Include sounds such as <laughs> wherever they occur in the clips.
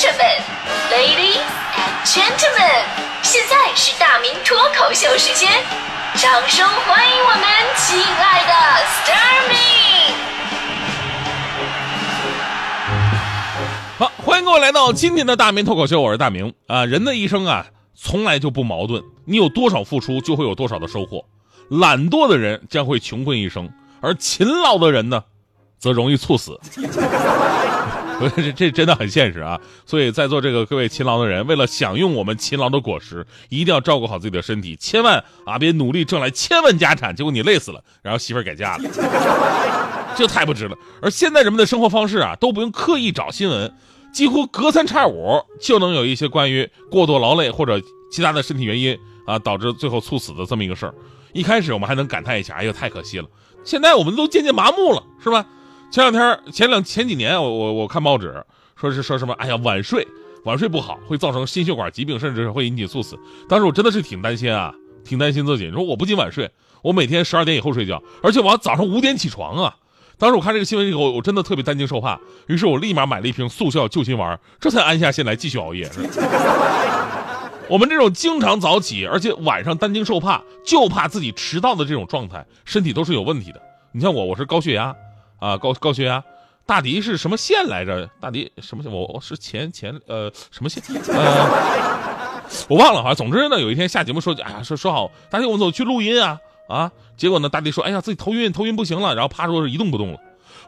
士们，Ladies and Gentlemen，现在是大明脱口秀时间，掌声欢迎我们亲爱的 s t a r m y 好，欢迎各位来到今天的大明脱口秀，我是大明啊。人的一生啊，从来就不矛盾，你有多少付出，就会有多少的收获。懒惰的人将会穷困一生，而勤劳的人呢，则容易猝死。<laughs> 这这真的很现实啊！所以在座这个各位勤劳的人，为了享用我们勤劳的果实，一定要照顾好自己的身体，千万啊别努力挣来千万家产，结果你累死了，然后媳妇儿改嫁了，<laughs> 这太不值了。而现在人们的生活方式啊，都不用刻意找新闻，几乎隔三差五就能有一些关于过度劳累或者其他的身体原因啊导致最后猝死的这么一个事儿。一开始我们还能感叹一下，哎呦太可惜了，现在我们都渐渐麻木了，是吧？前两天前两前几年，我我我看报纸说是说什么，哎呀晚睡晚睡不好会造成心血管疾病，甚至会引起猝死。当时我真的是挺担心啊，挺担心自己。说我不仅晚睡，我每天十二点以后睡觉，而且我早上五点起床啊。当时我看这个新闻以后，我真的特别担惊受怕，于是我立马买了一瓶速效救心丸，这才安下心来继续熬夜。<laughs> 我们这种经常早起，而且晚上担惊受怕，就怕自己迟到的这种状态，身体都是有问题的。你像我，我是高血压。啊，高高血压，大迪是什么县来着？大迪什么县？我是前前呃什么县？呃，我忘了哈。总之呢，有一天下节目说，哎呀，说说好，大迪我们走去录音啊啊。结果呢，大迪说，哎呀，自己头晕，头晕不行了，然后趴桌子一动不动了。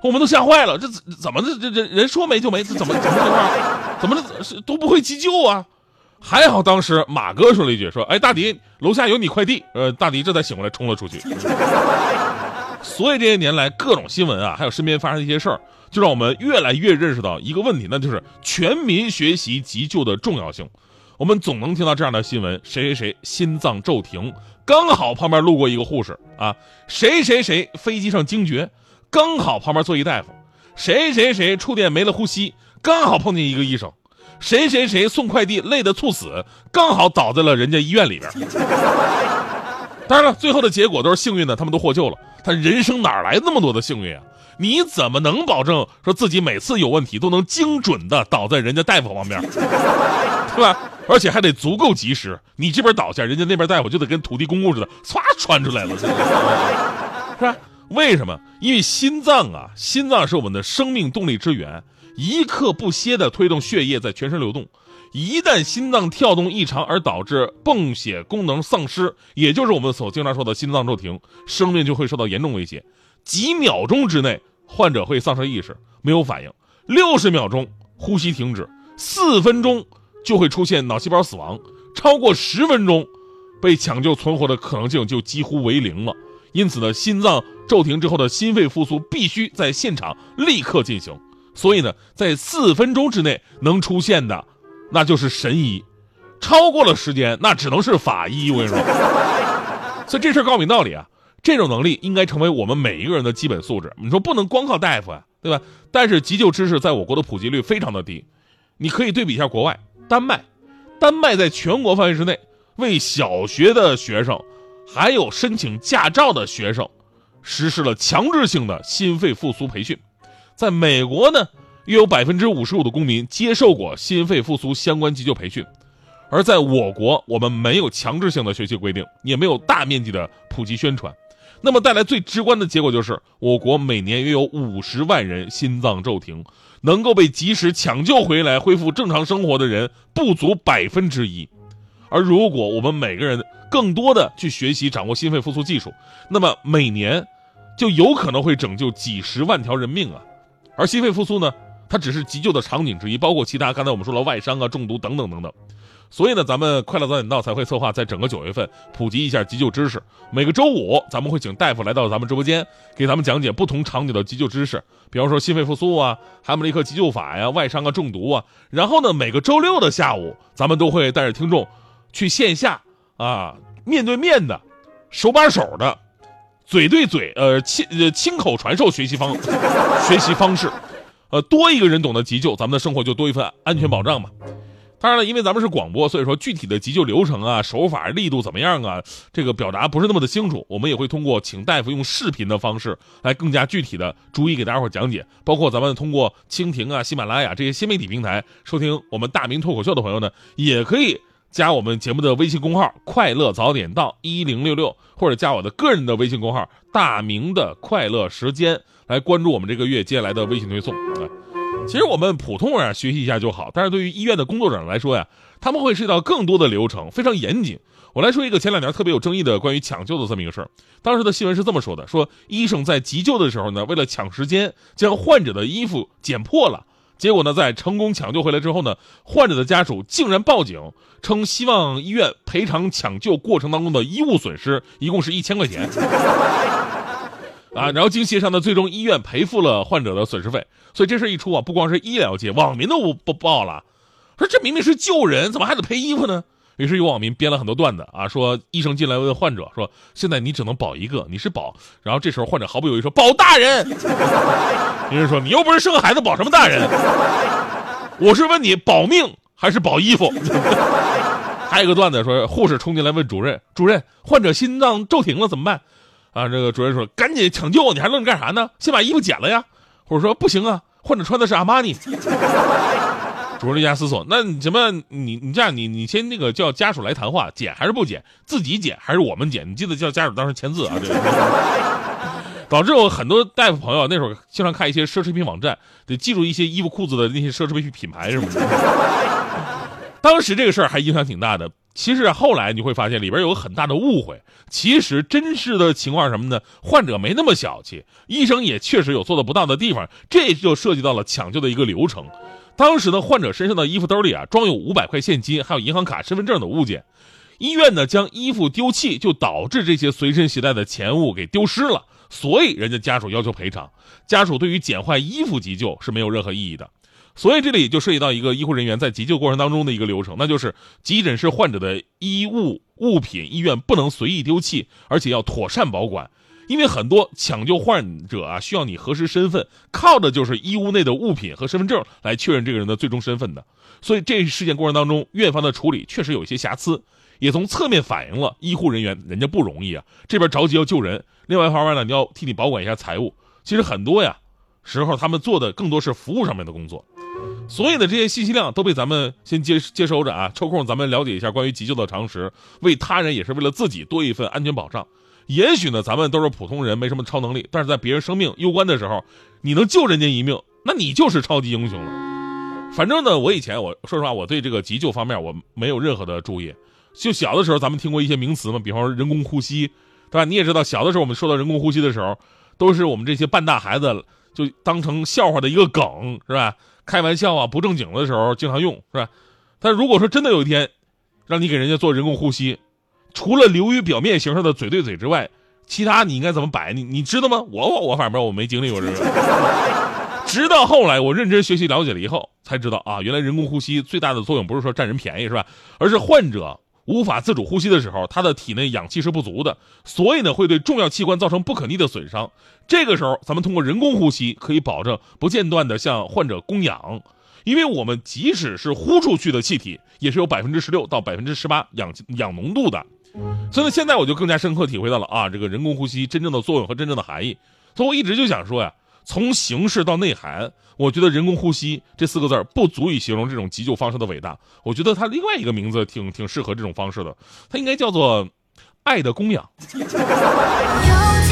我们都吓坏了，这怎么这这这人说没就没，这怎么怎么情况？怎么这都不会急救啊？还好当时马哥说了一句，说，哎，大迪楼下有你快递。呃，大迪这才醒过来，冲了出去。所以这些年来，各种新闻啊，还有身边发生的一些事儿，就让我们越来越认识到一个问题，那就是全民学习急救的重要性。我们总能听到这样的新闻：谁谁谁心脏骤停，刚好旁边路过一个护士啊；谁谁谁飞机上惊厥，刚好旁边坐一大夫；谁谁谁触电没了呼吸，刚好碰见一个医生；谁谁谁送快递累得猝死，刚好倒在了人家医院里边。当然了，最后的结果都是幸运的，他们都获救了。他人生哪来那么多的幸运啊？你怎么能保证说自己每次有问题都能精准的倒在人家大夫旁边，<laughs> 对吧？而且还得足够及时。你这边倒下，人家那边大夫就得跟土地公公似的，唰传出来了，<laughs> 是吧？为什么？因为心脏啊，心脏是我们的生命动力之源，一刻不歇的推动血液在全身流动。一旦心脏跳动异常而导致泵血功能丧失，也就是我们所经常说的心脏骤停，生命就会受到严重威胁。几秒钟之内，患者会丧失意识，没有反应；六十秒钟，呼吸停止；四分钟就会出现脑细胞死亡；超过十分钟，被抢救存活的可能性就几乎为零了。因此呢，心脏骤停之后的心肺复苏必须在现场立刻进行。所以呢，在四分钟之内能出现的。那就是神医，超过了时间，那只能是法医。我跟你说，所以这事儿告诉你道理啊，这种能力应该成为我们每一个人的基本素质。你说不能光靠大夫啊，对吧？但是急救知识在我国的普及率非常的低，你可以对比一下国外，丹麦，丹麦在全国范围之内为小学的学生，还有申请驾照的学生，实施了强制性的心肺复苏培训。在美国呢？约有百分之五十五的公民接受过心肺复苏相关急救培训，而在我国，我们没有强制性的学习规定，也没有大面积的普及宣传。那么带来最直观的结果就是，我国每年约有五十万人心脏骤停，能够被及时抢救回来、恢复正常生活的人不足百分之一。而如果我们每个人更多的去学习掌握心肺复苏技术，那么每年就有可能会拯救几十万条人命啊！而心肺复苏呢？它只是急救的场景之一，包括其他。刚才我们说了外伤啊、中毒等等等等。所以呢，咱们快乐早点到才会策划在整个九月份普及一下急救知识。每个周五，咱们会请大夫来到咱们直播间，给咱们讲解不同场景的急救知识，比方说心肺复苏啊、海姆立克急救法呀、外伤啊、中毒啊。然后呢，每个周六的下午，咱们都会带着听众去线下啊，面对面的、手把手的、嘴对嘴呃亲呃亲口传授学习方学习方式。呃，多一个人懂得急救，咱们的生活就多一份安全保障嘛。当然了，因为咱们是广播，所以说具体的急救流程啊、手法、力度怎么样啊，这个表达不是那么的清楚。我们也会通过请大夫用视频的方式来更加具体的逐一给大家伙讲解。包括咱们通过蜻蜓啊、喜马拉雅这些新媒体平台收听我们大明脱口秀的朋友呢，也可以加我们节目的微信公号“快乐早点到一零六六”，或者加我的个人的微信公号“大明的快乐时间”来关注我们这个月接下来的微信推送。其实我们普通人啊学习一下就好，但是对于医院的工作者来说呀，他们会涉及到更多的流程，非常严谨。我来说一个前两年特别有争议的关于抢救的这么一个事儿。当时的新闻是这么说的：说医生在急救的时候呢，为了抢时间，将患者的衣服剪破了。结果呢，在成功抢救回来之后呢，患者的家属竟然报警，称希望医院赔偿抢救过程当中的衣物损失，一共是一千块钱。啊，然后经协商呢，最终医院赔付了患者的损失费。所以这事一出啊，不光是医疗界，网民都不报了，说这明明是救人，怎么还得赔衣服呢？于是有网民编了很多段子啊，说医生进来问患者说：“现在你只能保一个，你是保？”然后这时候患者毫不犹豫说：“保大人。”医生说：“你又不是生孩子，保什么大人？我是问你保命还是保衣服？”还有一个段子说，护士冲进来问主任：“主任，患者心脏骤停了，怎么办？”啊，这个主任说：“赶紧抢救，你还愣着干啥呢？先把衣服剪了呀。”或者说：“不行啊，患者穿的是阿玛尼。<laughs> ”主任一下思索：“那你什么？你你这样，你你先那个叫家属来谈话，剪还是不剪？自己剪还是我们剪？你记得叫家属当时签字啊。”这个 <laughs> 导致我很多大夫朋友那时候经常看一些奢侈品网站，得记住一些衣服裤子的那些奢侈品品牌什么的。<laughs> 当时这个事儿还影响挺大的。其实后来你会发现里边有个很大的误会。其实真实的情况是什么呢？患者没那么小气，医生也确实有做的不当的地方。这就涉及到了抢救的一个流程。当时呢，患者身上的衣服兜里啊装有五百块现金，还有银行卡、身份证等物件。医院呢将衣服丢弃，就导致这些随身携带的钱物给丢失了。所以人家家属要求赔偿。家属对于捡坏衣服急救是没有任何意义的。所以这里就涉及到一个医护人员在急救过程当中的一个流程，那就是急诊室患者的衣物物品，医院不能随意丢弃，而且要妥善保管。因为很多抢救患者啊，需要你核实身份，靠的就是衣物内的物品和身份证来确认这个人的最终身份的。所以这事件过程当中，院方的处理确实有一些瑕疵，也从侧面反映了医护人员人家不容易啊，这边着急要救人，另外一方面呢，你要替你保管一下财物。其实很多呀时候，他们做的更多是服务上面的工作。所有的这些信息量都被咱们先接接收着啊，抽空咱们了解一下关于急救的常识，为他人也是为了自己多一份安全保障。也许呢，咱们都是普通人，没什么超能力，但是在别人生命攸关的时候，你能救人家一命，那你就是超级英雄了。反正呢，我以前我说实话，我对这个急救方面我没有任何的注意。就小的时候，咱们听过一些名词嘛，比方说人工呼吸，对吧？你也知道，小的时候我们说到人工呼吸的时候，都是我们这些半大孩子就当成笑话的一个梗，是吧？开玩笑啊，不正经的时候经常用，是吧？但如果说真的有一天，让你给人家做人工呼吸，除了流于表面形式的嘴对嘴之外，其他你应该怎么摆？你你知道吗？我我我反正我没经历过这个。<laughs> 直到后来我认真学习了解了以后，才知道啊，原来人工呼吸最大的作用不是说占人便宜是吧？而是患者无法自主呼吸的时候，他的体内氧气是不足的，所以呢会对重要器官造成不可逆的损伤。这个时候，咱们通过人工呼吸可以保证不间断的向患者供氧，因为我们即使是呼出去的气体，也是有百分之十六到百分之十八氧氧浓度的。所以呢，现在我就更加深刻体会到了啊，这个人工呼吸真正的作用和真正的含义。所以我一直就想说呀。从形式到内涵，我觉得“人工呼吸”这四个字不足以形容这种急救方式的伟大。我觉得它另外一个名字挺挺适合这种方式的，它应该叫做“爱的供养”。<laughs>